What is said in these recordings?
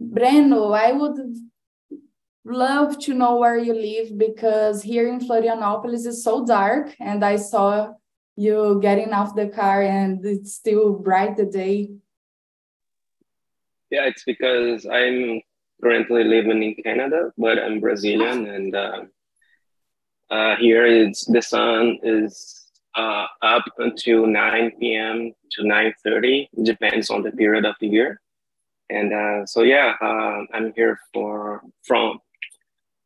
Breno, I would love to know where you live because here in Florianopolis is so dark and I saw you getting off the car and it's still bright the day. Yeah, it's because I'm currently living in Canada, but I'm Brazilian and uh, uh, here it's the sun is uh, up until 9 p.m. to 9.30, It depends on the period of the year. And uh, so, yeah, uh, I'm here for from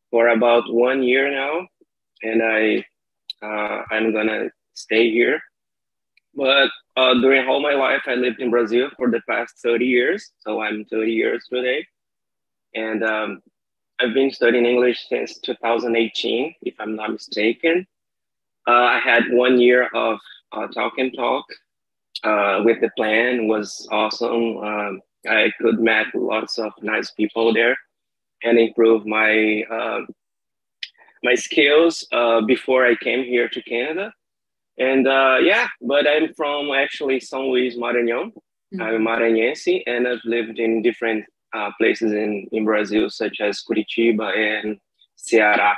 for about one year now, and I uh, I'm gonna stay here. But uh, during all my life, I lived in Brazil for the past 30 years. So I'm 30 years today, and um, I've been studying English since 2018, if I'm not mistaken. Uh, I had one year of uh, talk and talk with the plan. Was awesome. Um, I could met lots of nice people there and improve my uh, my skills uh, before I came here to Canada. And uh, yeah, but I'm from actually São Luís, Maranhão. Mm-hmm. I'm Maranhense, and I've lived in different uh, places in, in Brazil, such as Curitiba and Ceará.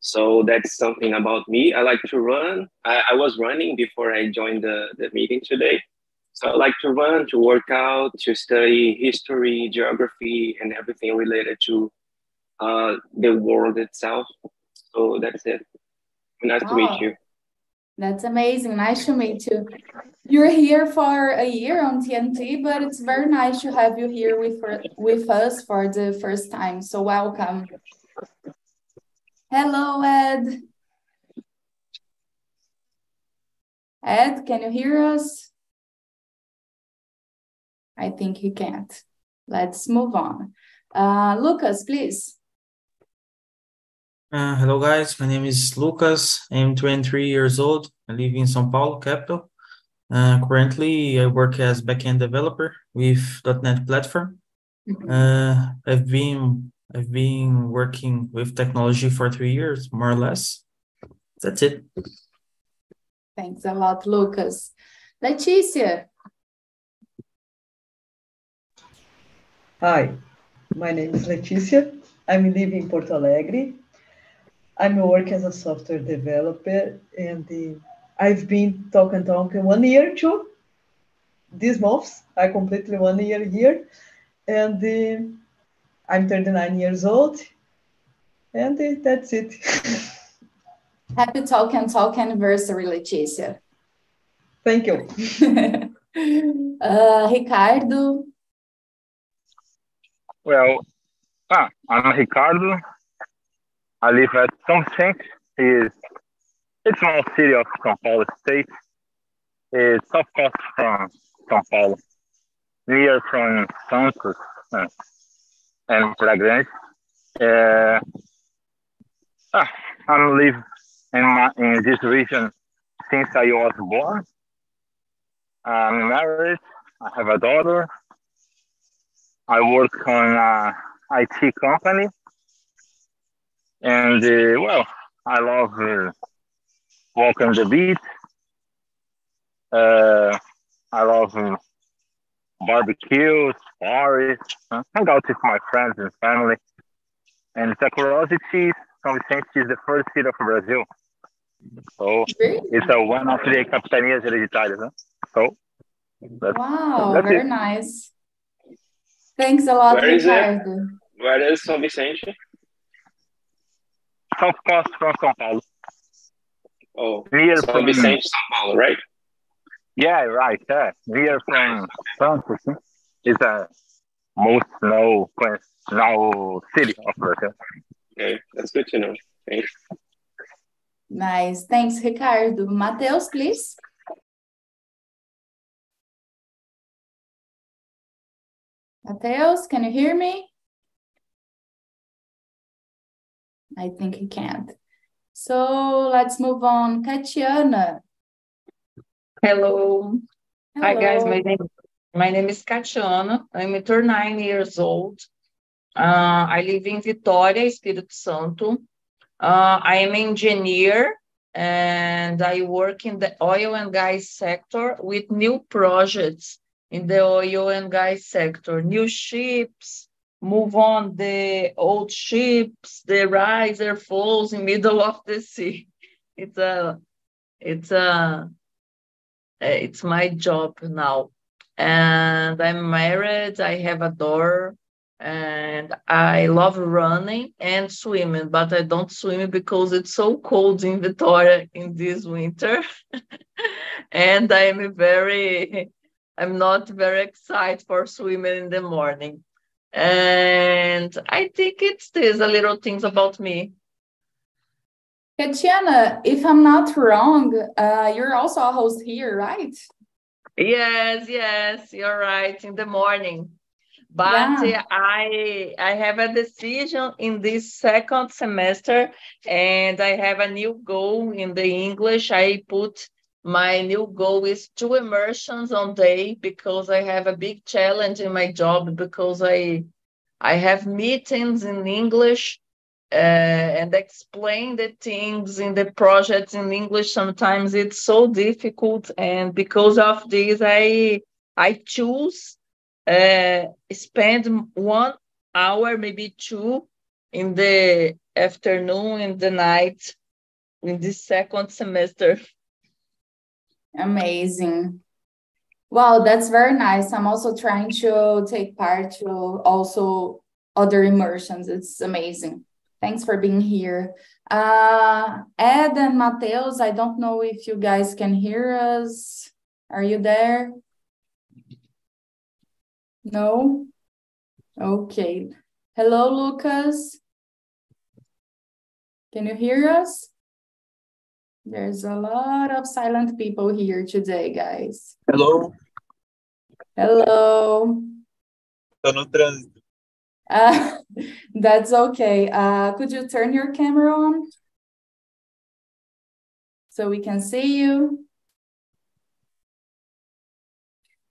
So that's something about me. I like to run. I, I was running before I joined the, the meeting today. So I like to run, to work out, to study history, geography, and everything related to uh, the world itself. So that's it. Nice oh, to meet you. That's amazing. Nice to meet you. You're here for a year on TNT, but it's very nice to have you here with, with us for the first time. So welcome. Hello, Ed. Ed, can you hear us? I think he can't. Let's move on. Uh, Lucas, please. Uh, hello, guys. My name is Lucas. I'm 23 years old. I live in São Paulo, capital. Uh, currently, I work as backend developer with .NET Platform. Mm-hmm. Uh, I've been I've been working with technology for three years, more or less. That's it. Thanks a lot, Lucas. Leticia. Hi, my name is Leticia. I'm living in Porto Alegre. I'm working as a software developer, and uh, I've been talking talking one year too. This month, I completely one year here, and uh, I'm 39 years old, and uh, that's it. Happy Talk and Talk anniversary, Leticia. Thank you. uh, Ricardo. Well, ah, I'm Ricardo. I live at São Vicente. Is it's a small city of São Paulo state. It's south coast from São Paulo, near from Santos and Praia Uh, ah, I'm live in, my, in this region since I was born. I'm married. I have a daughter. I work on a IT company and uh, well, I love uh, walking the beach. Uh, I love uh, barbecues, parties, uh, hang out with my friends and family. And the curiosity, São Vicente is the first city of Brazil. So it's a one of the capitanias hereditárias. Huh? So that's, wow, that's very it. nice. Thanks a lot, Where is it? Where is São Vicente? South Coast from São Paulo. Oh, near São from Vicente, São Paulo, right? Yeah, right. Yeah, near from Santos. It's a most snow snow city of Brazil. Okay, that's good to know. Thanks. Nice. Thanks, Ricardo. Mateus, please. Mateus, can you hear me? I think he can't. So let's move on. Katiana. Hello. Hello. Hi guys, my name my name is Katiana. I'm 39 years old. Uh, I live in Vitória, Espírito Santo. Uh, I am an engineer and I work in the oil and gas sector with new projects in the oil and gas sector. New ships move on the old ships, the riser falls in middle of the sea. It's a, it's a, it's my job now. And I'm married, I have a daughter, and I love running and swimming, but I don't swim because it's so cold in Victoria in this winter. and I'm very, I'm not very excited for swimming in the morning. And I think it's these a little things about me. Katiana, if I'm not wrong, uh, you're also a host here, right? Yes, yes, you're right. In the morning but yeah. i i have a decision in this second semester and i have a new goal in the english i put my new goal is two immersions on day because i have a big challenge in my job because i i have meetings in english uh, and explain the things in the projects in english sometimes it's so difficult and because of this i i choose uh, spend one hour, maybe two, in the afternoon in the night in this second semester. Amazing. Wow, that's very nice. I'm also trying to take part to also other immersions. It's amazing. Thanks for being here. Uh, Ed and Mateus, I don't know if you guys can hear us. Are you there? No? Okay. Hello, Lucas. Can you hear us? There's a lot of silent people here today, guys. Hello. Hello. Tô no trânsito. Uh, that's okay. Uh, could you turn your camera on? So we can see you.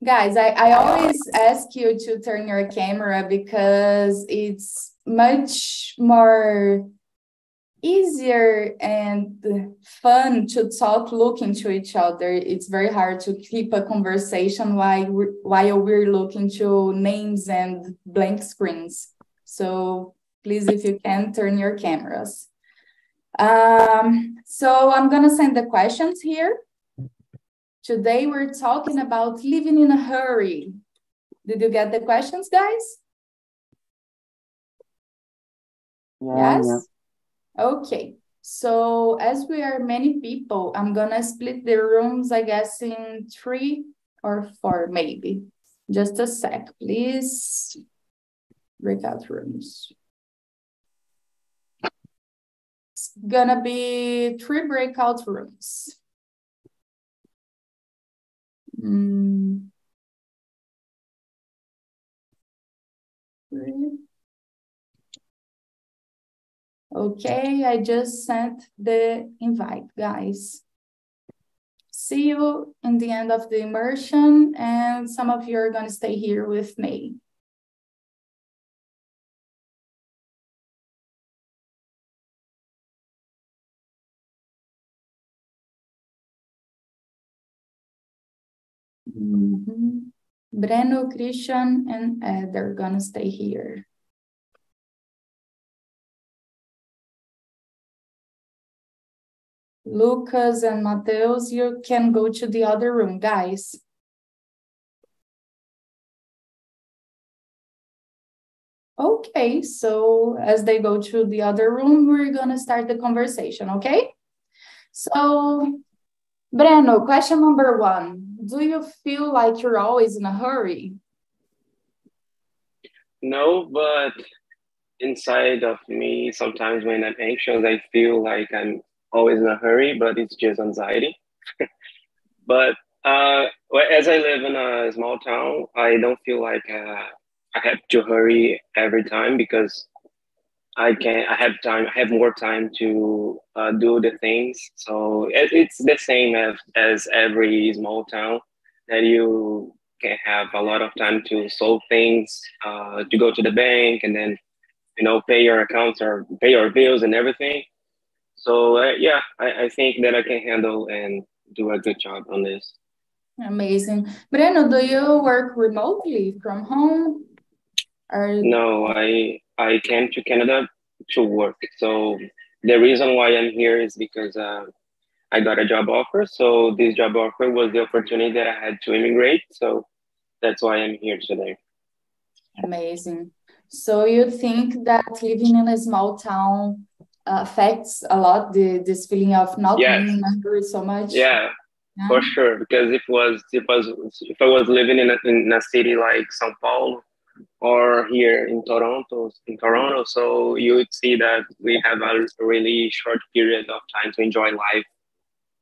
Guys, I, I always ask you to turn your camera because it's much more easier and fun to talk looking to each other. It's very hard to keep a conversation while we're, while we're looking to names and blank screens. So please, if you can, turn your cameras. Um, so I'm going to send the questions here. Today we're talking about living in a hurry. Did you get the questions, guys? Yeah, yes? Yeah. Okay. So as we are many people, I'm gonna split the rooms, I guess, in three or four, maybe. Just a sec, please. Breakout rooms. It's gonna be three breakout rooms. Mm. Okay, I just sent the invite, guys. See you in the end of the immersion, and some of you are going to stay here with me. Mm -hmm. Breno, Christian, and Ed are gonna stay here. Lucas and Mateus, you can go to the other room, guys. Okay, so as they go to the other room, we're gonna start the conversation, okay? So, Breno, question number one do you feel like you're always in a hurry? No, but inside of me, sometimes when I'm anxious, I feel like I'm always in a hurry, but it's just anxiety. but uh, as I live in a small town, I don't feel like uh, I have to hurry every time because I can I have time I have more time to uh, do the things. So it, it's the same as as every small town that you can have a lot of time to solve things, uh, to go to the bank, and then you know pay your accounts or pay your bills and everything. So uh, yeah, I, I think that I can handle and do a good job on this. Amazing. Breno, do you work remotely from home? Or... No, I I came to Canada to work. So the reason why I'm here is because uh, I got a job offer. So this job offer was the opportunity that I had to immigrate. So that's why I'm here today. Amazing. So you think that living in a small town affects a lot the this feeling of not yes. being hungry so much? Yeah, yeah, for sure. Because if was if was if I was living in a, in a city like São Paulo or here in Toronto, in Toronto, so you would see that we have a really short period of time to enjoy life.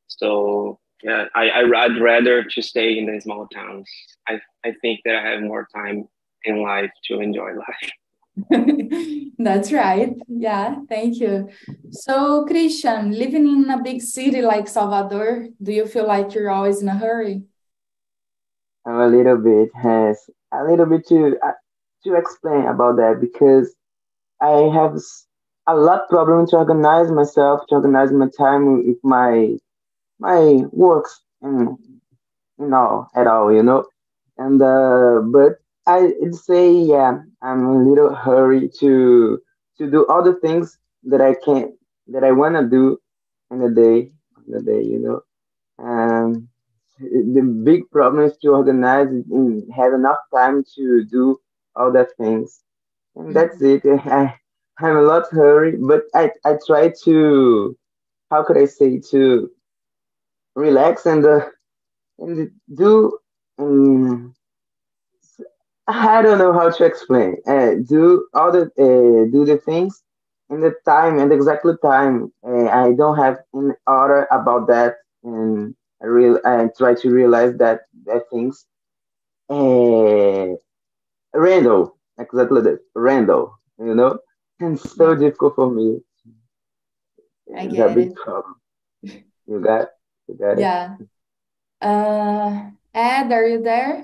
So yeah, I, I'd rather to stay in the small towns. I, I think that I have more time in life to enjoy life. That's right. Yeah, thank you. So, Christian, living in a big city like Salvador, do you feel like you're always in a hurry? I'm a little bit has a little bit to uh, to explain about that because I have a lot problem to organize myself, to organize my time with my my works and you know at all, you know. And uh, but I'd say yeah, I'm a little hurry to to do all the things that I can that I wanna do in a day, in a day, you know. And the big problem is to organize and have enough time to do all the things. And that's it. I, I'm a lot hurry, but I, I try to, how could I say, to relax and uh, and do um, I don't know how to explain. Uh, do all the uh, do the things in the time and exactly time. Uh, I don't have in order about that, and I real I try to realize that that things. Uh, random, exactly that random. You know, and so difficult for me. I it's get it. You got, you got yeah. it. Yeah. Uh, Ed, are you there?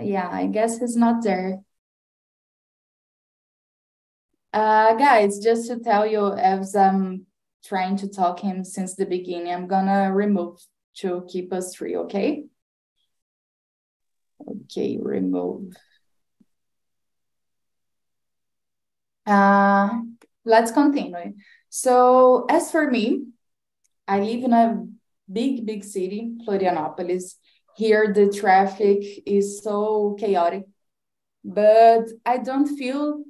Yeah, I guess he's not there. Uh, guys, just to tell you, as I'm trying to talk him since the beginning, I'm gonna remove to keep us free, okay? Okay, remove. Uh, let's continue. So as for me, I live in a big, big city, Florianopolis. Here, the traffic is so chaotic, but I don't feel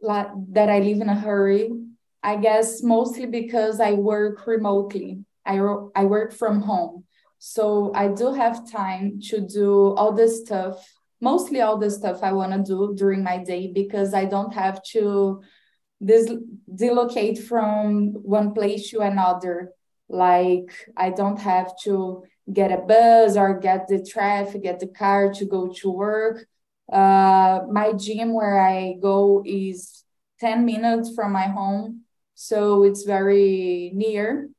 like that I live in a hurry. I guess mostly because I work remotely. I, I work from home. So I do have time to do all the stuff, mostly all the stuff I want to do during my day because I don't have to this delocate from one place to another. Like I don't have to get a bus or get the traffic, get the car to go to work. Uh, my gym where I go is 10 minutes from my home. So it's very near.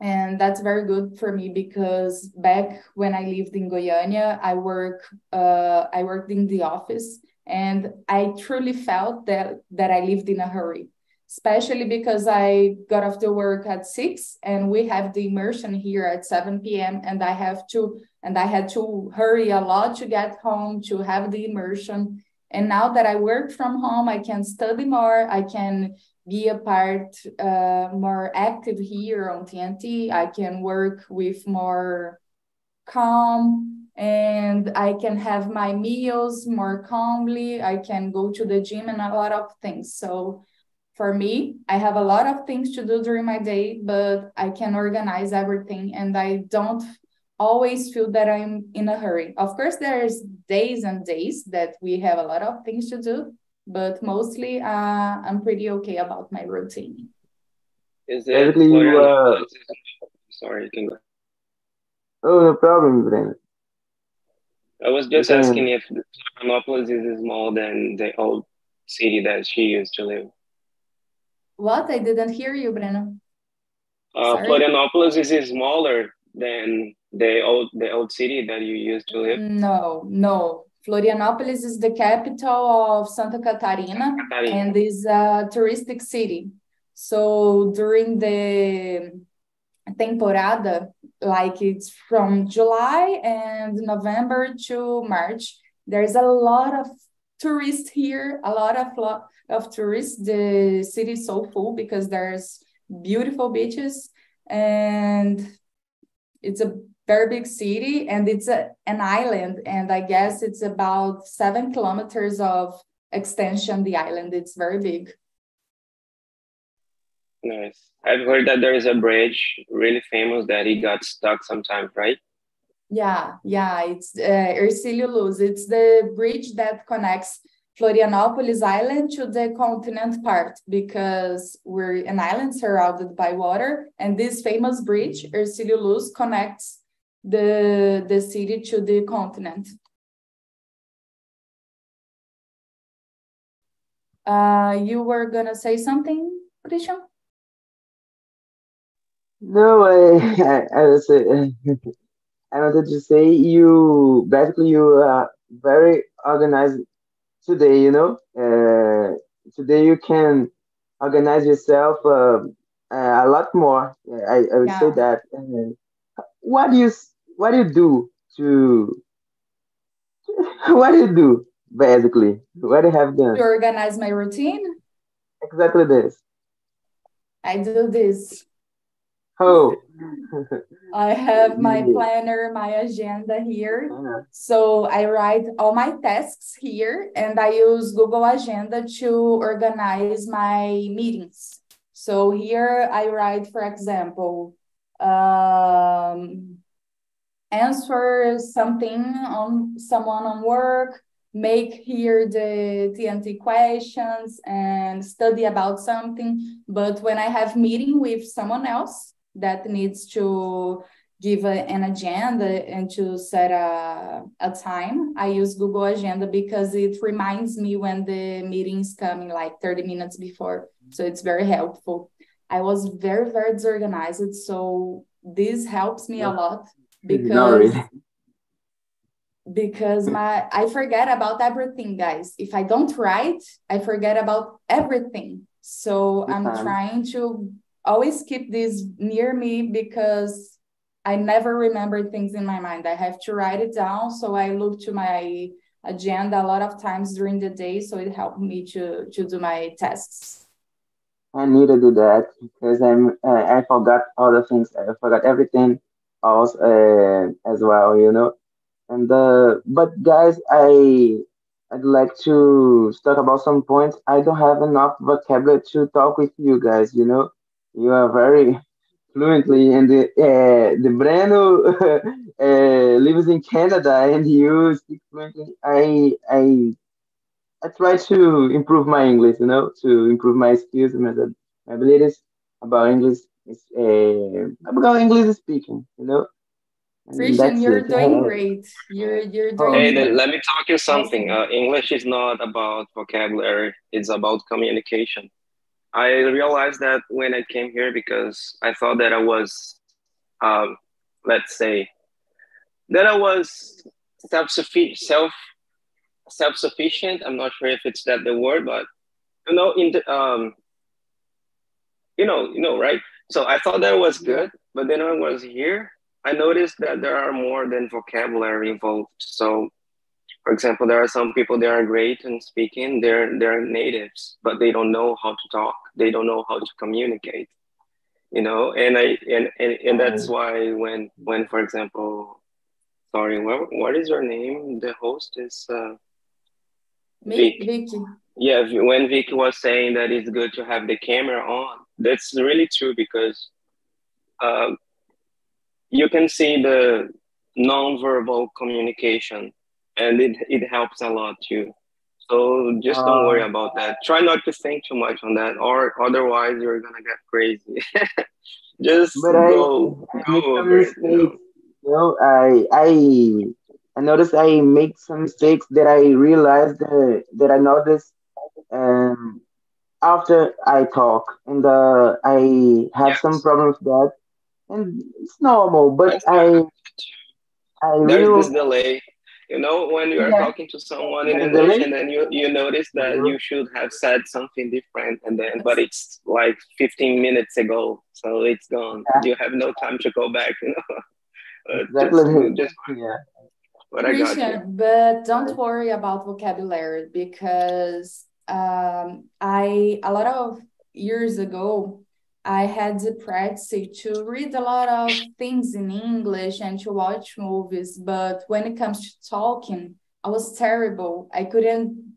And that's very good for me because back when I lived in Goiânia, I work uh, I worked in the office and I truly felt that that I lived in a hurry especially because I got off the work at six and we have the immersion here at 7 p.m. and I have to and I had to hurry a lot to get home to have the immersion. And now that I work from home, I can study more. I can be a part uh, more active here on TNT. I can work with more calm and I can have my meals more calmly. I can go to the gym and a lot of things. So for me, I have a lot of things to do during my day, but I can organize everything and I don't always feel that I'm in a hurry. Of course, there's days and days that we have a lot of things to do, but mostly uh, I'm pretty okay about my routine. Is it Basically, you, uh, sorry, you can go. Oh, no problem, Brandon. I was just asking if Florianopolis is smaller than the old city that she used to live. What? I didn't hear you, Breno. Uh, Florianopolis is smaller than the old the old city that you used to live. No, no. Florianopolis is the capital of Santa Catarina, Catarina. and is a touristic city. So during the temporada, like it's from July and November to March. There's a lot of tourists here, a lot of lot of tourists. The city is so full because there's beautiful beaches and it's a very big city and it's a, an island and i guess it's about seven kilometers of extension the island. It's very big. Nice. I've heard that there is a bridge really famous that he got stuck sometimes right yeah yeah it's uh, Hercílio Luz it's the bridge that connects Florianopolis Island to the continent part because we're an island surrounded by water and this famous bridge Hercílio Luz connects the, the city to the continent. Uh, you were gonna say something, Christian? No, I, I, I was, uh, I wanted to say you basically you are very organized today. You know, uh, today you can organize yourself uh, a lot more. I, I would yeah. say that. Uh, what do you what do you do to what do you do basically? What do you have done? To organize my routine? Exactly this. I do this. Oh. I have my planner, my agenda here. Uh-huh. So I write all my tasks here and I use Google Agenda to organize my meetings. So here I write, for example, um, answer something on someone on work, make here the TNT questions and study about something. But when I have meeting with someone else that needs to give a, an agenda and to set a, a time, I use Google Agenda because it reminds me when the meeting is coming like 30 minutes before. So it's very helpful. I was very, very disorganized. So this helps me a lot because because my I forget about everything, guys. If I don't write, I forget about everything. So I'm trying to always keep this near me because I never remember things in my mind. I have to write it down. So I look to my agenda a lot of times during the day. So it helped me to to do my tests. I need to do that because I'm uh, I forgot all the things. I forgot everything else uh, as well, you know. And uh, but guys, I I'd like to talk about some points. I don't have enough vocabulary to talk with you guys. You know, you are very fluently, and the uh, the Breno uh, lives in Canada, and you speak fluently. I I I try to improve my English. You know, to improve my skills and my, my abilities about English it's uh, about English speaking, you know. Christian, you're it. doing great. You're you're doing. Hey, great. let me talk you something. Uh, English is not about vocabulary; it's about communication. I realized that when I came here because I thought that I was, um, let's say, that I was self self self sufficient. I'm not sure if it's that the word, but you know, in the um, you know, you know, right? So I thought that was good, but then when I was here, I noticed that there are more than vocabulary involved. So, for example, there are some people that are great in speaking. They're they're natives, but they don't know how to talk. They don't know how to communicate. You know, and I and and, and that's why when when for example, sorry, what what is your name? The host is uh, Vic. Vicky. Yeah, when Vicky was saying that it's good to have the camera on, that's really true because uh, you can see the non-verbal communication and it, it helps a lot too. So just uh, don't worry about that. Try not to think too much on that or otherwise you're gonna get crazy. just go, I, go over it. You know? I I I noticed I make some mistakes that I realized that, that I noticed um, after I talk, and uh, I have yes. some problems with that, and it's normal. But I, I there's really... this delay. You know, when you are yeah. talking to someone in English and then you, you notice that Mm-hmm. you should have said something different and then, but it's like 15 minutes ago. So it's gone. Yeah. You have no time to go back, you know. Uh, Exactly. just, just Yeah. what I got you. But don't worry about vocabulary because um, I a lot of years ago I had the practice to read a lot of things in English and to watch movies, but when it comes to talking, I was terrible. I couldn't,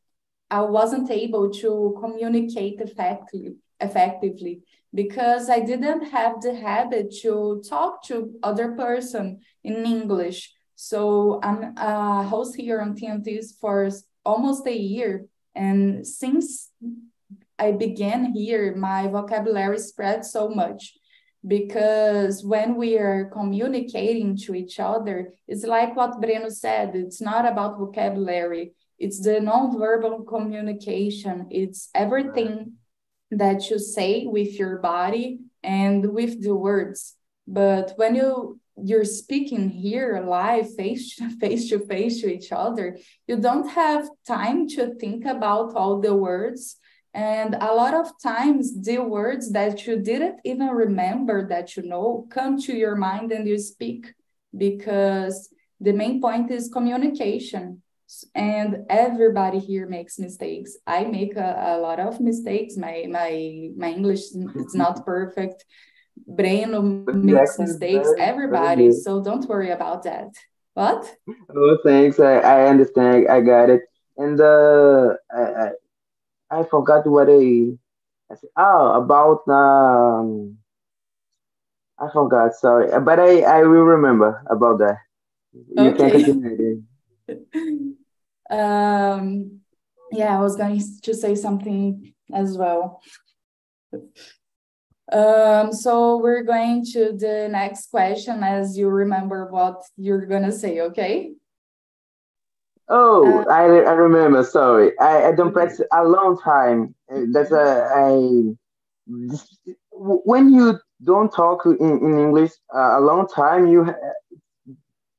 I wasn't able to communicate effectively, effectively because I didn't have the habit to talk to other person in English. So I'm uh, a host here on TNTs for almost a year. And since I began here, my vocabulary spread so much because when we are communicating to each other, it's like what Breno said, it's not about vocabulary, it's the nonverbal communication, it's everything that you say with your body and with the words. But when you you're speaking here live face to face to face to each other you don't have time to think about all the words and a lot of times the words that you didn't even remember that you know come to your mind and you speak because the main point is communication and everybody here makes mistakes i make a, a lot of mistakes my my my english is not perfect Breno makes mistakes, everybody. So don't worry about that. What? Oh, thanks. I, I understand. I got it. And uh, I, I, I forgot what I, I said. Oh, about um, I forgot. Sorry, but I I will remember about that. You Okay. can continue. um, yeah, I was going to say something as well. Um, so we're going to the next question as you remember what you're gonna say, okay? Oh, Uh, I, I remember. Sorry, I, I don't practice a long time. Uh, That's a I. When you don't talk in, in English uh, a long time, you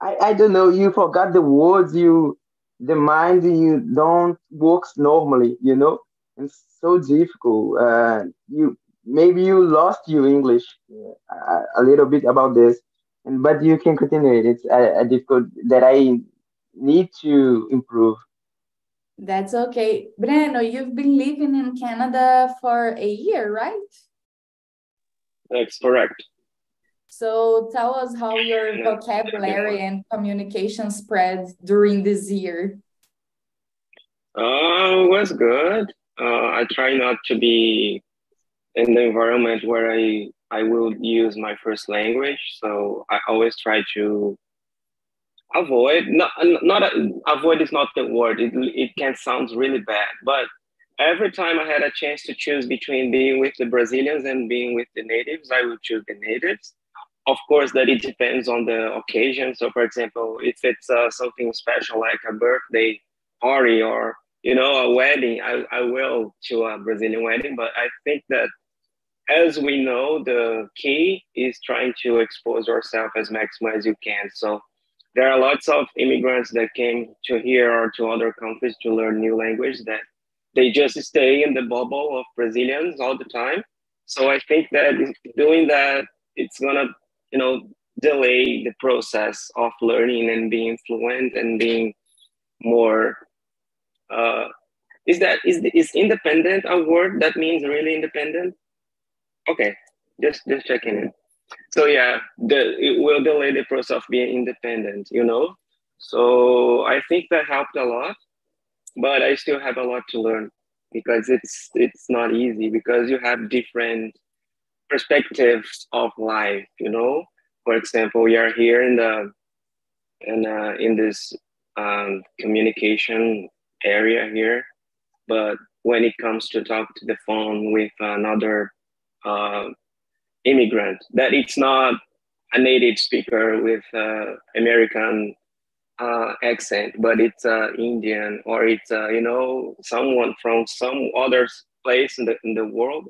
I, I don't know. You forgot the words. You the mind you don't works normally. You know, it's so difficult. Uh, you maybe you lost your English uh, a little bit about this, and but you can continue. It's a, a difficult that I need to improve. That's okay. Breno, you've been living in Canada for a year, right? That's correct. So tell us how your vocabulary and communication spread during this year. Uh, was good. Uh, I try not to be in the environment where I I will use my first language. So I always try to avoid not not avoid is not the word. It it can sound really bad, but every time I had a chance to choose between being with the Brazilians and being with the natives, I would choose the natives. Of course, that it depends on the occasion. So, for example, if it's uh, something special like a birthday party or you know a wedding, I, I will to a Brazilian wedding. But I think that as we know, the key is trying to expose yourself as maximum as you can. So there are lots of immigrants that came to here or to other countries to learn new language that they just stay in the bubble of Brazilians all the time. So I think that doing that, it's gonna, you know, delay the process of learning and being fluent and being more. Uh, is that is is independent a word that means really independent? Okay, just just checking in. So yeah, the, it will delay the process of being independent, you know. So I think that helped a lot, but I still have a lot to learn because it's it's not easy because you have different perspectives of life, you know. For example, we are here in the in uh, in this um, communication area here, but when it comes to talk to the phone with another uh, immigrant, that it's not a native speaker with uh, American uh, accent, but it's uh, Indian or it's uh, you know someone from some other place in the in the world,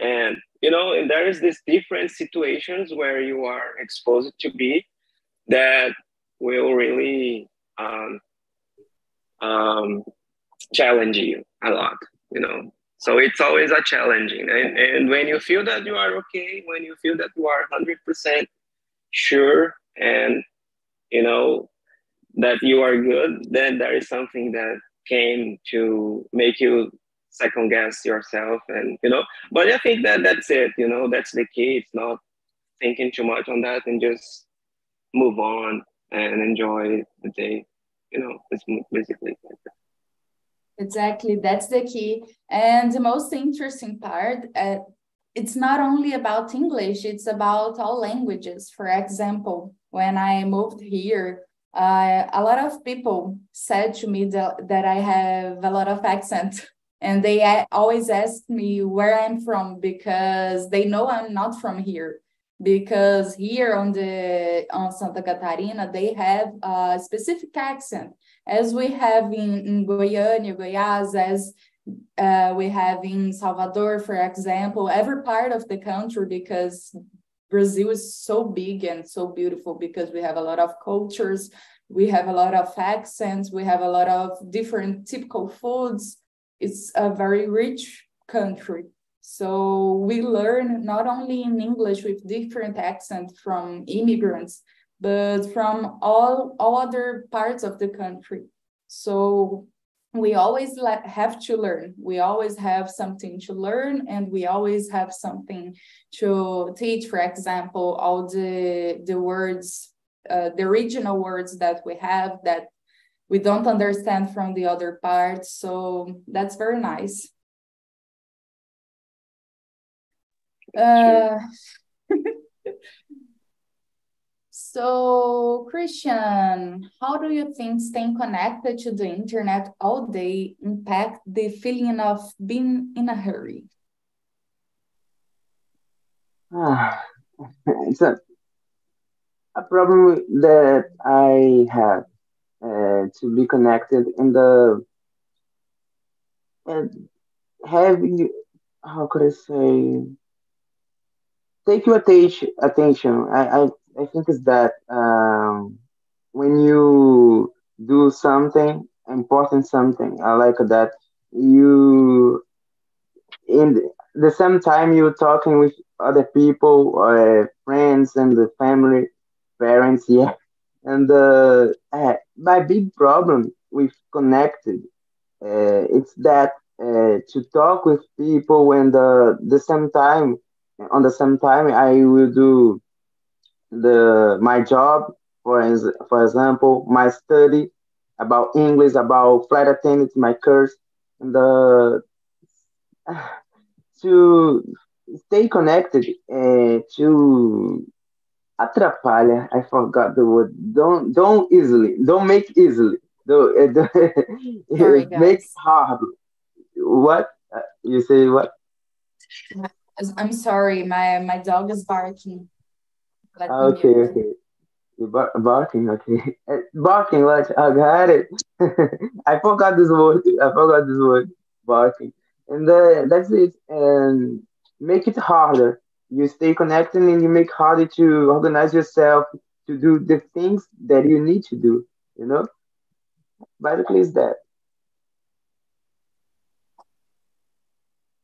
and you know and there is this different situations where you are exposed to be that will really um, um, challenge you a lot, you know. So it's always a challenging. And, and when you feel that you are okay, when you feel that you are 100% sure and, you know, that you are good, then there is something that came to make you second guess yourself and, you know, but I think that that's it, you know, that's the key. It's not thinking too much on that and just move on and enjoy the day. You know, it's basically like that. Exactly, that's the key. And the most interesting part, uh, it's not only about English, it's about all languages. For example, when I moved here, uh, a lot of people said to me that, that I have a lot of accent. And they always ask me where I'm from because they know I'm not from here. Because here on the on Santa Catarina, they have a specific accent as we have in, in Goiânia, Goiás, as uh, we have in Salvador, for example, every part of the country, because Brazil is so big and so beautiful because we have a lot of cultures, we have a lot of accents, we have a lot of different typical foods. It's a very rich country. So we learn not only in English with different accents from immigrants, but from all, all other parts of the country. So we always have to learn. We always have something to learn, and we always have something to teach. For example, all the the words, uh, the original words that we have that we don't understand from the other parts. So that's very nice. Uh, So, Christian, how do you think staying connected to the internet all day impact the feeling of being in a hurry? Ah, it's a, a problem that I have uh, to be connected in the and having how could I say take your attention. I, I I think is that um, when you do something important, something I like that you in the same time you're talking with other people, uh, friends, and the family, parents, yeah. And uh, my big problem with connected, uh, it's that uh, to talk with people when the the same time, on the same time, I will do the my job, for for example, my study about English, about flight attendants, my course, and the to stay connected uh, to atrapalha. I forgot the word. Don't don't easily. Don't make easily. Don't, uh, make hard. What uh, you say? What? I'm sorry. My my dog is barking. Ah, okay, okay. Bar- barking, okay. Eh, barking, watch. I got it. I forgot this word. I forgot this word. Barking. And uh, that's it. And make it harder. You stay connected and you make harder to organize yourself to do the things that you need to do, you know? Basically, is that.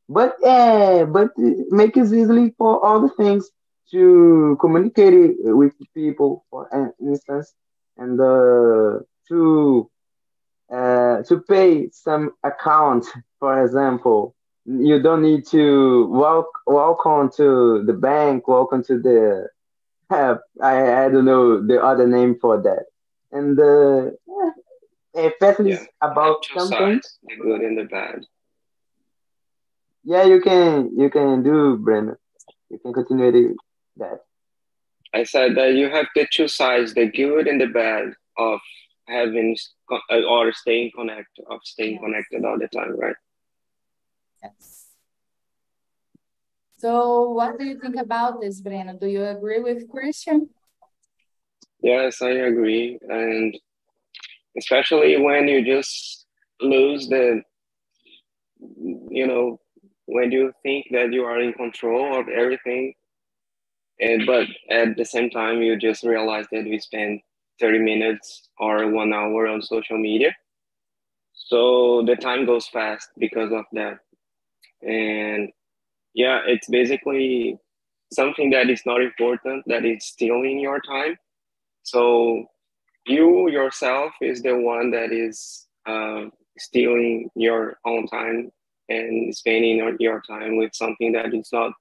But yeah, but eh, make it easily for all the things to communicate with people, for instance, and uh, to uh, to pay some account, for example. You don't need to walk walk on to the bank, walk onto the uh, I, I don't know the other name for that. And uh, especially yeah, about something. Sides, the good and the bad. Yeah, you can you can do, Brenda. You can continue that? I said that you have the two sides, the good and the bad of having uh, or staying connected, of staying yes. connected all the time, right? Yes. So, what do you think about this, Breno? Do you agree with Christian? Yes, I agree, and especially when you just lose the, you know, when you think that you are in control of everything and but at the same time you just realize that we spend 30 minutes or one hour on social media. So the time goes fast because of that. And yeah, it's basically something that is not important, that is stealing your time. So you yourself is the one that is uh, stealing your own time and spending your, your time with something that is not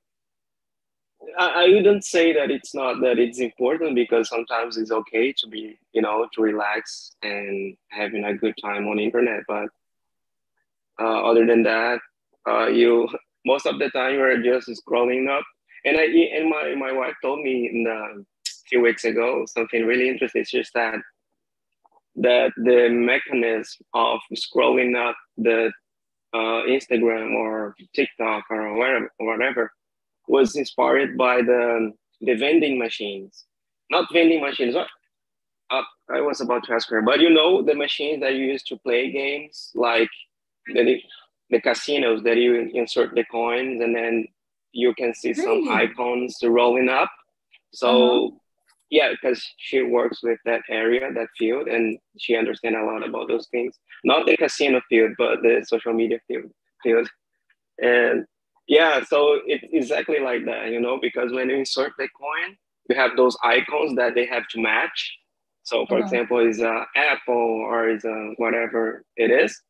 I, wouldn't say that it's not that it's important because sometimes it's okay to be you know to relax and having a good time on internet but uh, other than that uh, you most of the time you're just scrolling up. And i and my, my wife told me in the a few weeks ago something really interesting it's just that that the mechanism of scrolling up the uh, Instagram or TikTok or whatever, whatever was inspired by the the vending machines, not vending machines. What? Uh, I was about to ask her, but you know the machines that you use to play games, like the the casinos that you insert the coins and then you can see really? some icons rolling up. So uh-huh yeah because she works with that area that field and she understands a lot about those things not the casino field but the social media field field and yeah so it's exactly like that you know because when you insert the coin you have those icons that they have to match so for uh-huh. example is a apple or is a whatever it is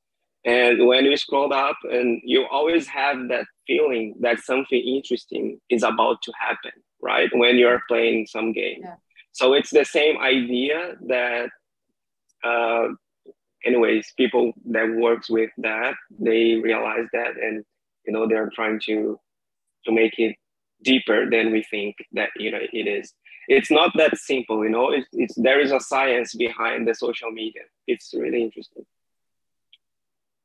and when you scroll up and you always have that feeling that something interesting is about to happen right when you're playing some game yeah. So it's the same idea that, uh, anyways, people that works with that they realize that, and you know they're trying to to make it deeper than we think that you know it is. It's not that simple, you know. It's, it's there is a science behind the social media. It's really interesting.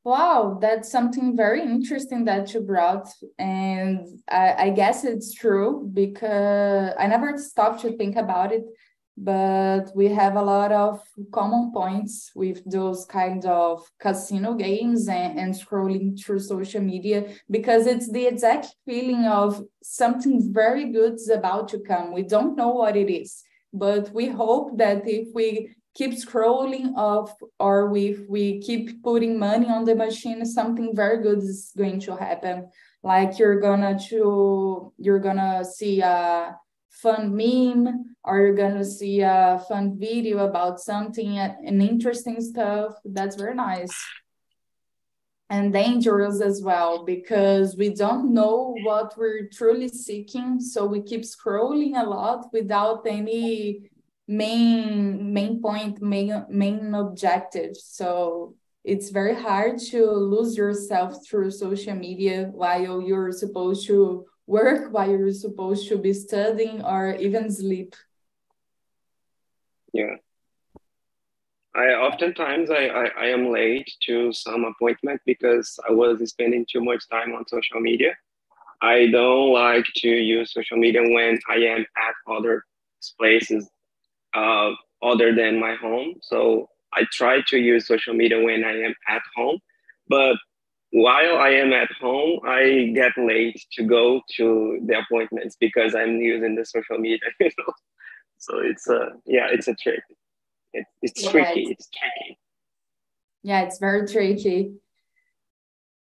Wow, that's something very interesting that you brought. And I, I, guess it's true because I never stopped to think about it. But we have a lot of common points with those kind of casino games and, and scrolling through social media because it's the exact feeling of something very good is about to come. We don't know what it is, but we hope that if we keep scrolling off or if we keep putting money on the machine something very good is going to happen like you're gonna to you're gonna see a fun meme? Or you're gonna see a fun video about something uh, and interesting stuff? That's very nice. And dangerous as well because we don't know what we're truly seeking so we keep scrolling a lot without any main main point main main objective. So it's very hard to lose yourself through social media while you're supposed to work while you're supposed to be studying or even sleep yeah i oftentimes I, I i am late to some appointment because i was spending too much time on social media i don't like to use social media when i am at other places uh, other than my home. So I try to use social media when I am at home. But while I am at home, I get late to go to the appointments because I'm using the social media. You know? So it's a yeah, it's a trick. It, it's yeah, tricky. It's, it's tricky. Yeah, it's very tricky.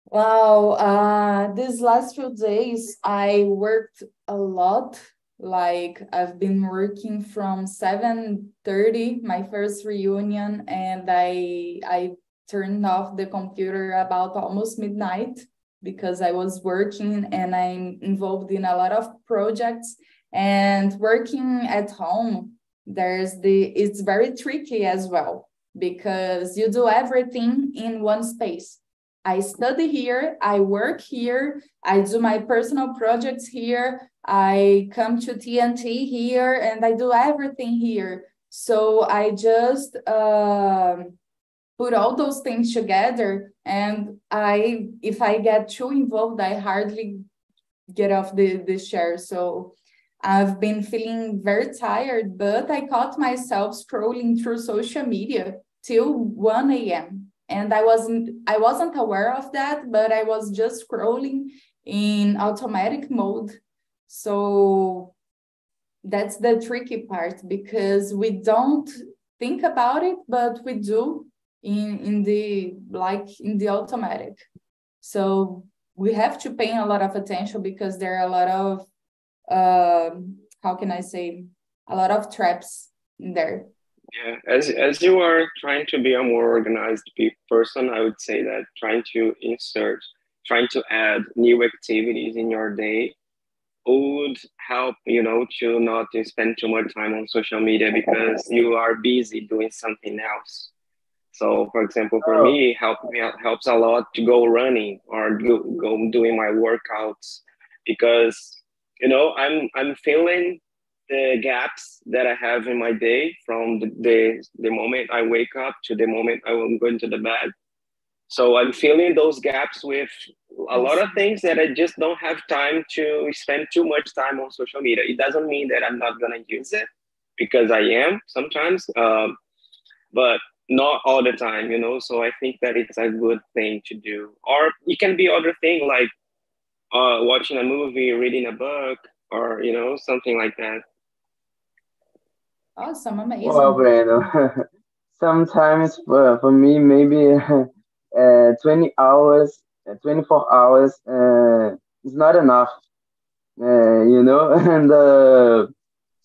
Wow, uh, these last few days I worked a lot like i've been working from 7.30 my first reunion and i i turned off the computer about almost midnight because i was working and i'm involved in a lot of projects and working at home there's the it's very tricky as well because you do everything in one space I study here, I work here, I do my personal projects here, I come to TNT here, and I do everything here. So I just uh, put all those things together, and I, if I get too involved, I hardly get off the, the chair. So I've been feeling very tired, but I caught myself scrolling through social media till 1 a.m and i wasn't i wasn't aware of that but i was just scrolling in automatic mode so that's the tricky part because we don't think about it, but we do in in the like in the automatic. So we have to pay a lot of attention because there are a lot of um, how can I say a lot of traps in there. Yeah, as as you are trying to be a more organized person, I would say that trying to insert, trying to add new activities in your day would help you know to not spend too much time on social media because you are busy doing something else so for example for me help me helps a lot to go running or go, go doing my workouts because you know i'm i'm feeling the gaps that i have in my day from the, the, the moment i wake up to the moment i will go into the bed so I'm filling those gaps with a lot of things that I just don't have time to spend too much time on social media. It doesn't mean that I'm not gonna use it because I am sometimes, um, but not all the time, you know. So I think that it's a good thing to do. Or it can be other thing like uh, watching a movie, reading a book, or you know something like that. Awesome, amazing. Well, Breno, sometimes for, for me, maybe uh, 20 hours, uh, 24 hours uh, is not enough, uh, you know, and uh,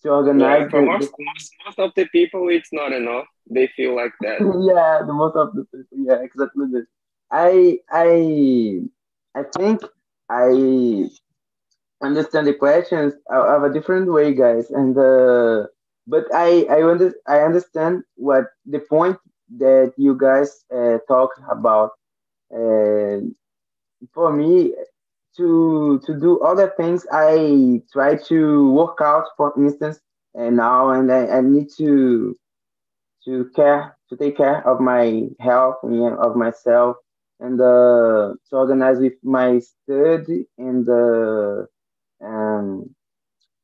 to organize. Yeah, for most, most, most of the people, it's not enough. They feel like that. yeah, the most of the people, yeah, exactly this. I, I, I think I understand the questions of a different way, guys, and uh, but I I, under, I understand what the point that you guys uh, talk about. Uh, for me, to to do other things, I try to work out, for instance, and now and I, I need to to care to take care of my health and of myself. And uh, to organize with my study and the uh, um,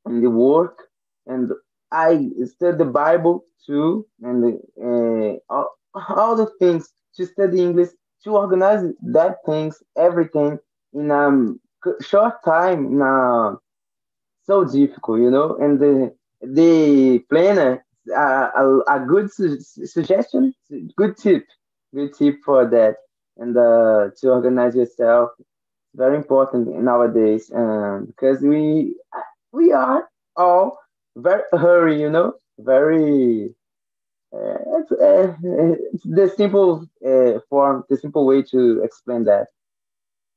and the work. And I study the Bible too and uh, all the things. To study English, to organize that things, everything in a short time, now so difficult, you know. And the the planner, uh, a, a good su- suggestion, good tip, good tip for that, and uh, to organize yourself. Very important nowadays, um, because we we are all very hurry, you know, very it's, uh, it's the simple uh, form, the simple way to explain that.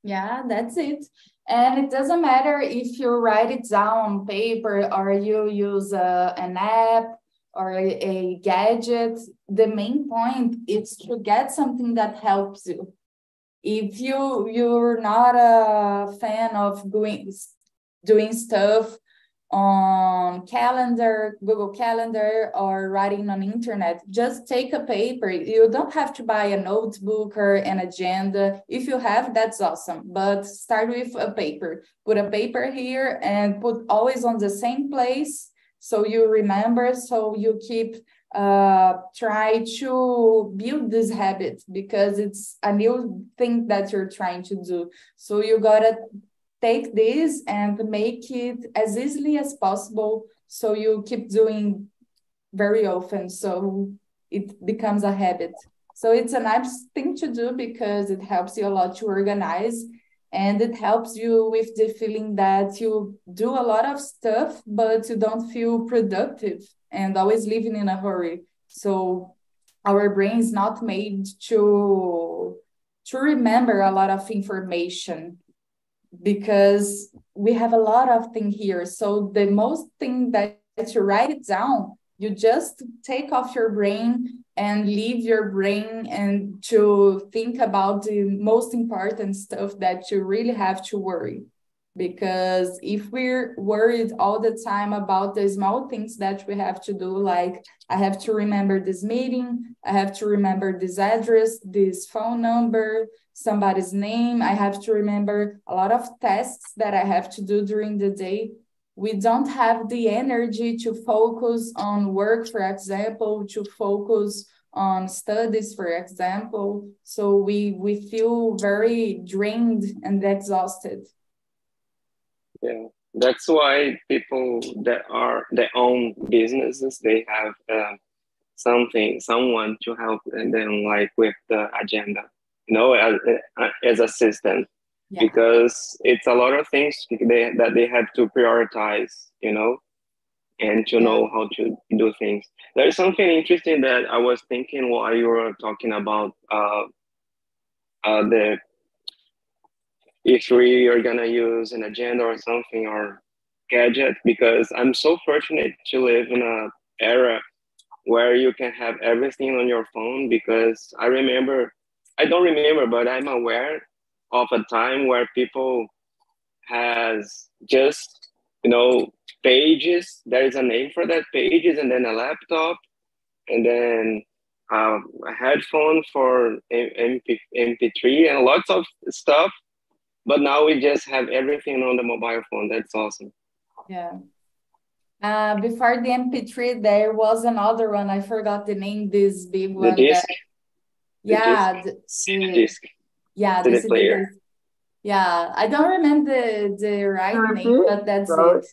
Yeah, that's it. And it doesn't matter if you write it down on paper or you use a, an app or a, a gadget. The main point is to get something that helps you. If you you're not a fan of doing doing stuff on calendar, Google Calendar, or writing on internet, just take a paper. You don't have to buy a notebook or an agenda. If you have, that's awesome. But start with a paper. Put a paper here and put always on the same place so you remember, so you keep uh try to build this habit because it's a new thing that you're trying to do so you gotta take this and make it as easily as possible so you keep doing very often. So it becomes a habit. So it's a nice thing to do because it helps you a lot to organize and it helps you with the feeling that you do a lot of stuff but you don't feel productive and always living in a hurry. So our brain is not made to to remember a lot of information because we have a lot of things here. So the most thing that you write it down, you just take off your brain and leave your brain and to think about the most important stuff that you really have to worry because if we're worried all the time about the small things that we have to do like i have to remember this meeting i have to remember this address this phone number somebody's name. I have to remember a lot of tasks that i have to do during the day. We don't have the energy to focus on work for example to focus on studies for example. So we we feel very drained and exhausted. Yeah, that's why people that are their own businesses they have uh, something, someone to help them like with the agenda, you know, as, as assistant, yeah. because it's a lot of things they, that they have to prioritize, you know, and to know how to do things. There is something interesting that I was thinking while you were talking about uh, uh, the if we are gonna use an agenda or something or gadget because I'm so fortunate to live in a era where you can have everything on your phone because I remember I don't remember but I'm aware of a time where people has just you know pages there is a name for that pages and then a laptop and then um, a headphone for MP, mp3 and lots of stuff but now we just have everything on the mobile phone that's awesome yeah uh, before the mp3 there was another one i forgot the name this big one the disc. That, yeah the disc. The, the disc. yeah the player yeah i don't remember the, the right name but that's Sorry. it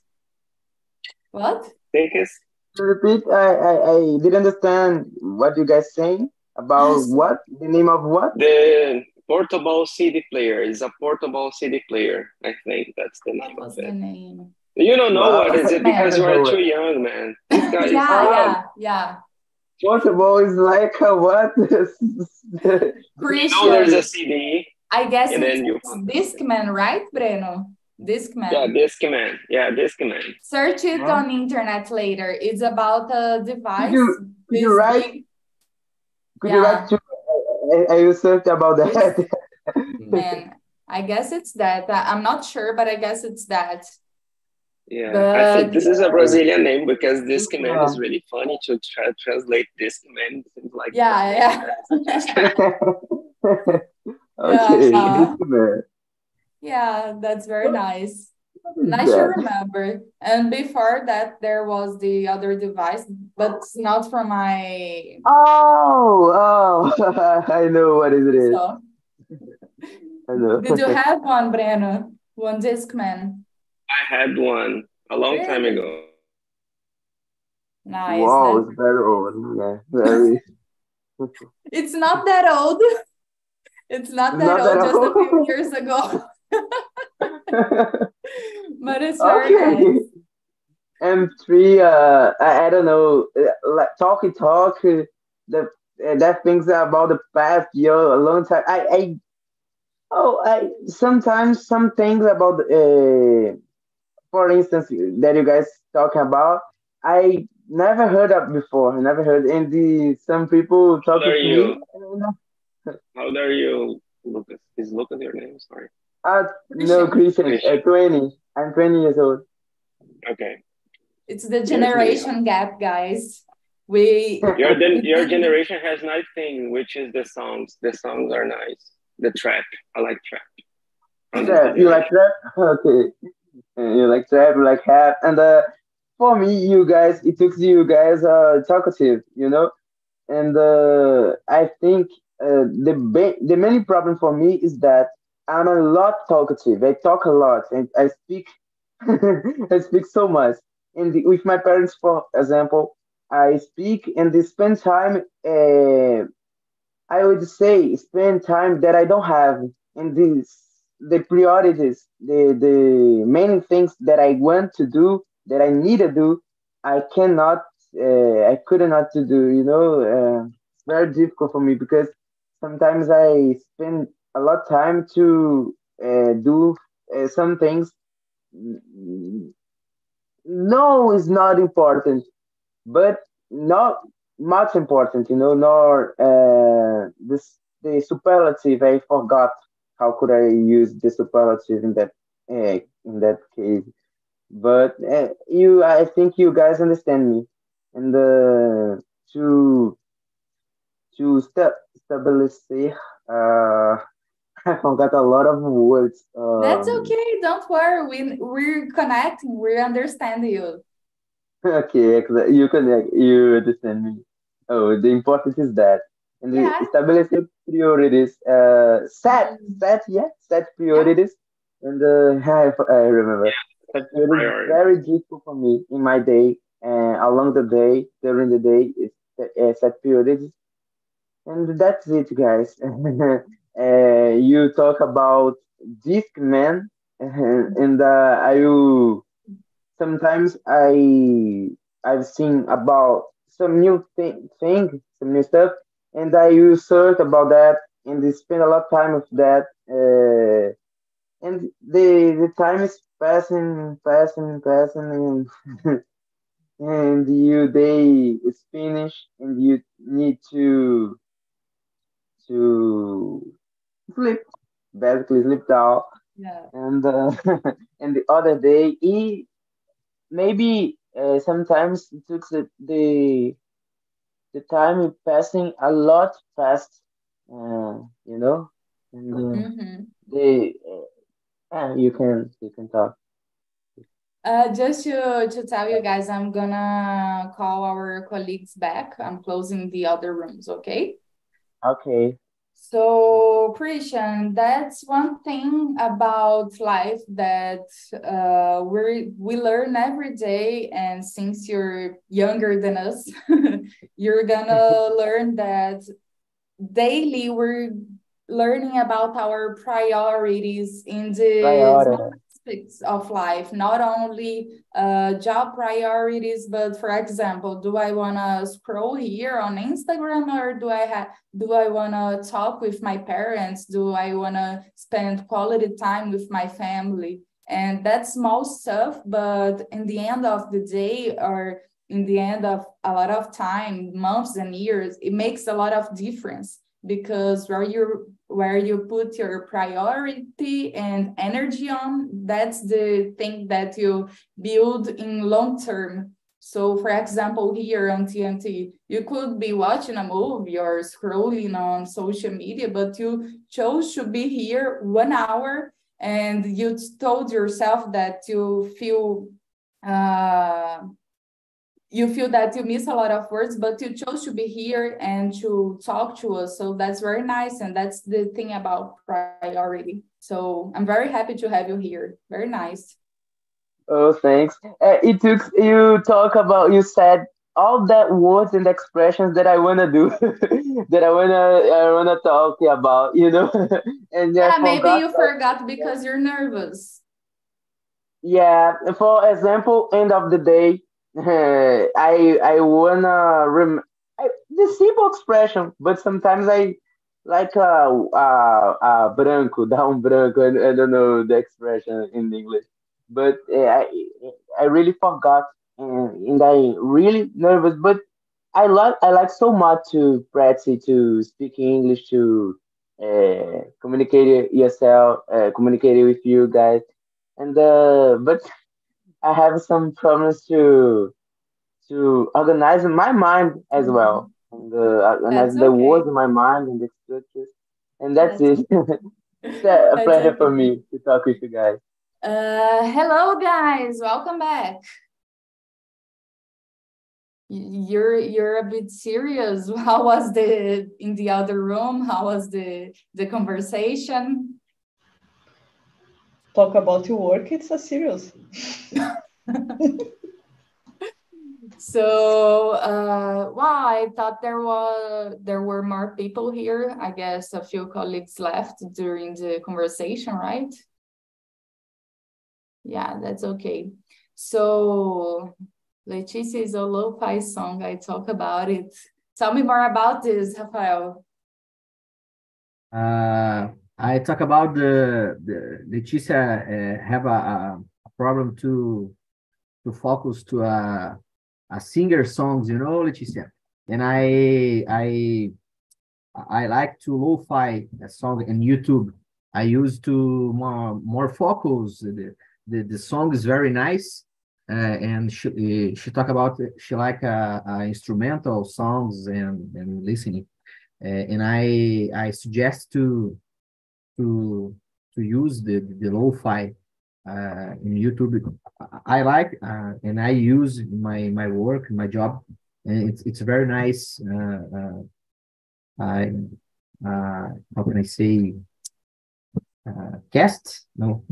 what? Take us. Repeat. I, I, I didn't understand what you guys saying about yes. what the name of what the portable CD player is a portable CD player. I think that's the name what of it. The name? You don't know what is it because you are too young, man. yeah, yeah, yeah. Portable is like a what? Christian. You know there's a CD. I guess and it's, then you... Discman, right, Breno? Discman. Yeah, Discman. Yeah, Discman. Search it huh? on internet later. It's about a device. Could you, could you write? Could yeah. you write to, I, I searched about that. Man, I guess it's that. I'm not sure, but I guess it's that. Yeah, but, I think this is a Brazilian name because Discman yeah. is really funny to tra- translate Discman. Like yeah, yeah. okay, yeah, uh, Yeah, that's very nice. Nice to remember. And before that, there was the other device, but it's not from my. Oh, oh, I know what it is. So, I know. Did you have one, Breno? One Discman? I had one a long really? time ago. Nice. Wow, it's very old. Yeah, very. it's not that old. It's not that not old, that just old. a few years ago. but it's very okay. nice. M3, uh, I, I don't know, uh, like talking talk, uh, the uh, that things about the past year, a long time. I, I, oh, I sometimes some things about, uh, for instance, that you guys talking about, I never heard of before. I never heard. And the some people talking to you? me. How old are you, Lucas? Is Lucas your name? Sorry. Uh, no, Christian, uh, 20. I'm 20 years old. Okay. It's the generation gap, guys. We your your generation has nice thing, which is the songs. The songs are nice. The trap. I like trap. Trap. You like trap? Okay. You like trap, like hat. And uh, for me, you guys, it took you guys uh talkative, you know? And uh, I think uh, the the main problem for me is that I'm a lot talkative. I talk a lot and I speak I speak so much. And with my parents, for example, I speak and they spend time uh, I would say spend time that I don't have in these the priorities, the the main things that I want to do, that I need to do, I cannot uh, I could not to do, you know, uh, it's very difficult for me because sometimes I spend a lot of time to uh, do uh, some things. No, is not important, but not much important, you know. Nor uh, this the superlative. I forgot how could I use the superlative in that uh, in that case. But uh, you, I think you guys understand me, and uh, to to step stabilize uh I forgot a lot of words. Um, That's okay. Don't worry. We we're connecting. We understand you. Okay, you connect. You understand me. Oh, the importance is that and yeah. establish priorities. Uh, set, mm. set, yeah, set priorities. Yeah. And uh, I, I remember. Set priorities very difficult for me in my day and uh, along the day, during the day. It's uh, set periods. And that's it, guys. uh, you talk about Discman, and uh, I will sometimes I I've seen about some new thing, thing some new stuff, and I search about that and they spend a lot of time with that. Uh, and the the time is passing, passing, passing, and and you day is finished, and you need to to sleep, basically sleep down. Yeah. And uh, and the other day, he maybe uh, sometimes it took the, the the time is passing a lot fast, uh, you know. And uh, Mm-hmm. the uh, you can you can talk. Uh, just to, to tell you guys, I'm gonna call our colleagues back. I'm closing the other rooms, okay? Okay. So, Christian, that's one thing about life that uh, we we learn every day. And since you're younger than us, you're gonna learn that daily we're learning about our priorities in the. Aspects of life, not only uh, job priorities, but for example, do I want to scroll here on Instagram or do I have do I want to talk with my parents? Do I want to spend quality time with my family? And that's small stuff, but in the end of the day or in the end of a lot of time, months and years, it makes a lot of difference because where you where you put your priority and energy on that's the thing that you build in long term. So for example here on tnt you could be watching a movie or scrolling on social media but you chose to be here one hour and you told yourself that you feel uh, you feel that you miss a lot of words, but you chose to be here and to talk to us. So that's very nice. And that's the thing about priority. So I'm very happy to have you here. Very nice. Oh, thanks. Uh, it took you talk about you said all that words and expressions that I wanna do, that I wanna I wanna talk about, you know. and Yeah, maybe you forgot because you're nervous. Yeah, for example, end of the day, I I wanna rem I, the simple expression, but sometimes I like uh uh, uh branco, dar um branco. I, I don't know the expression in English, but uh, I I really forgot, and, and I really nervous. But I like I like so much to practice to speak English to uh, communicate yourself, uh, communicate with you guys, and uh, but I have some problems to to organize my mind as well, and uh, organize the okay. words in my mind and the structures, and that's That's it. it's a That's pleasure for okay. me to talk with you guys. Uh, hello guys, welcome back. You're you're a bit serious. How was the in the other room? How was the the conversation? Talk about your work, it's a serious. So, uh, well, I thought there was there were more people here. I guess a few colleagues left during the conversation, right? Yeah, that's okay. So, Leticia is a lo-fi song. I talk about it. Tell me more about this, Rafael. Uh, I talk about the the Leticia uh, have a, a a problem to to focus to a a singer songs, you know, Leticia. And I I I like to lo-fi a song in YouTube. I used to more more focus. The the, the song is very nice. Uh, and she uh, she talk about she like uh, uh, instrumental songs and and listening. Uh, and I I suggest to to to use the the lo-fi uh, in YouTube. I like uh, and I use my my work, my job, and it's it's very nice. Uh, uh, I uh, how can I say uh, cast? No,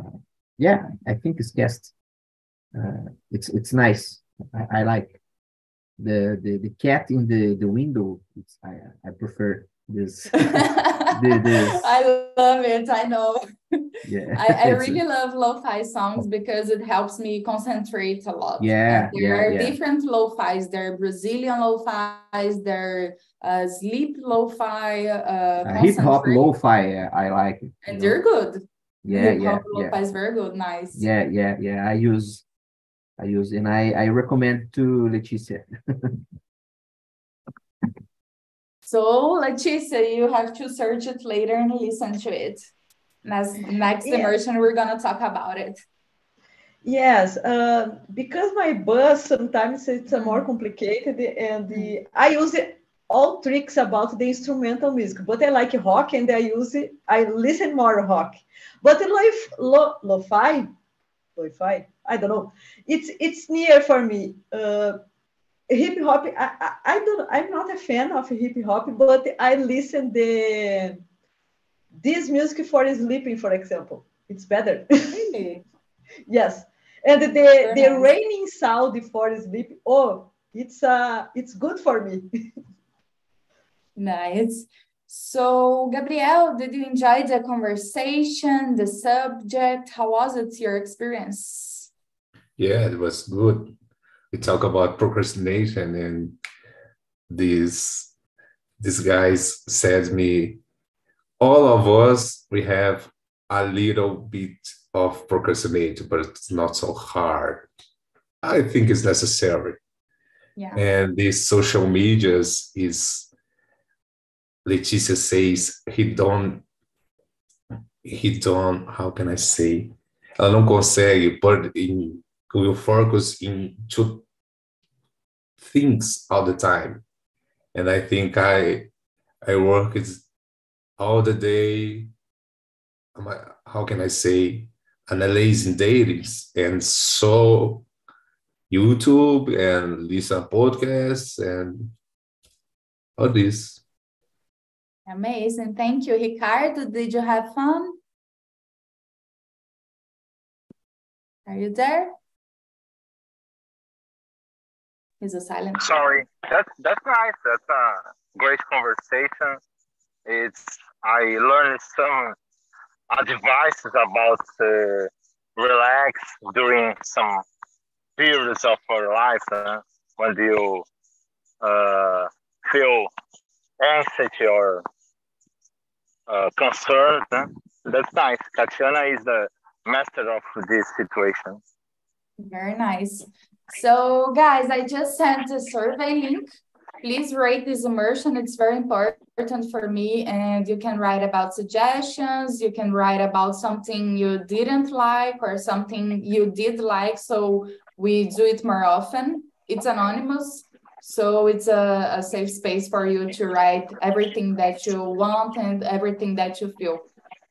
uh, yeah, I think it's cast. Uh, it's it's nice. I, I like. the the, the cat in the the window. It's, I I prefer this. the. I love it. I know. Yeah. I, I really love lo-fi songs because it helps me concentrate a lot. Yeah. And there yeah, are yeah. different lo-fis. There are Brazilian lo-fis. There are uh, sleep lo-fi. Uh, uh, hip hop lo-fi. I like it. And they're good. Yeah, hip yeah, lo-fi yeah. is very good. Nice. Yeah, yeah, yeah. I use, I use, and I I recommend to Leticia. So, Leticia, you have to search it later and listen to it. Next, next Yeah. immersion, we're going to talk about it. Yes, uh, because my bus sometimes it's uh, more complicated, and the, I use all tricks about the instrumental music. But I like rock, and I use it. I listen more rock. But lo, lo, lo-fi, lo-fi, I don't know. It's it's near for me. Uh, hip hop. I, I, I don't. I'm not a fan of hip hop, but I listen the this music for sleeping, for example. It's better. Really? Yes, and the Very the nice. raining sound for sleep. Oh, it's uh, it's good for me. Nice. So, Gabriel, did you enjoy the conversation, the subject? How was it, your experience? Yeah, it was good. We talk about procrastination and these these guys said me, all of us we have a little bit of procrastinate, but it's not so hard. I think it's necessary. Yeah. And these social medias is Leticia says he don't he don't how can I say ela não consegue but in will focus in two things all the time and I think I I work is all the day how can I say analyzing data and so YouTube and listen podcasts and all this Amazing. Thank you. Ricardo, did you have fun? Are you there? He's a silent. Sorry, that's that's nice. That's a great conversation. It's I learned some advices about uh, relax during some periods of our life uh, when you uh, feel anxious or uh, concerned. uh. That's nice. Tatiana is the master of this situation. Very nice. So, guys, I just sent a survey link. Please rate this immersion. It's very important for me. And you can write about suggestions. You can write about something you didn't like or something you did like. So we do it more often. It's anonymous. So it's a, a safe space for you to write everything that you want and everything that you feel.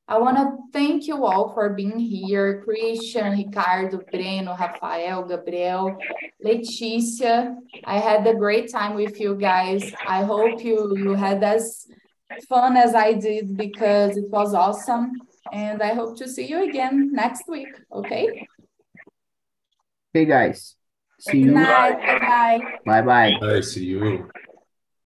I want to thank you all for being here. Christian, Ricardo, Breno, Rafael, Gabriel, Leticia. I had a great time with you guys. I hope you, you had as fun as I did because it was awesome. And I hope to see you again next week. Okay? Hey guys, see Good you. night. Bye bye. Bye bye. I see you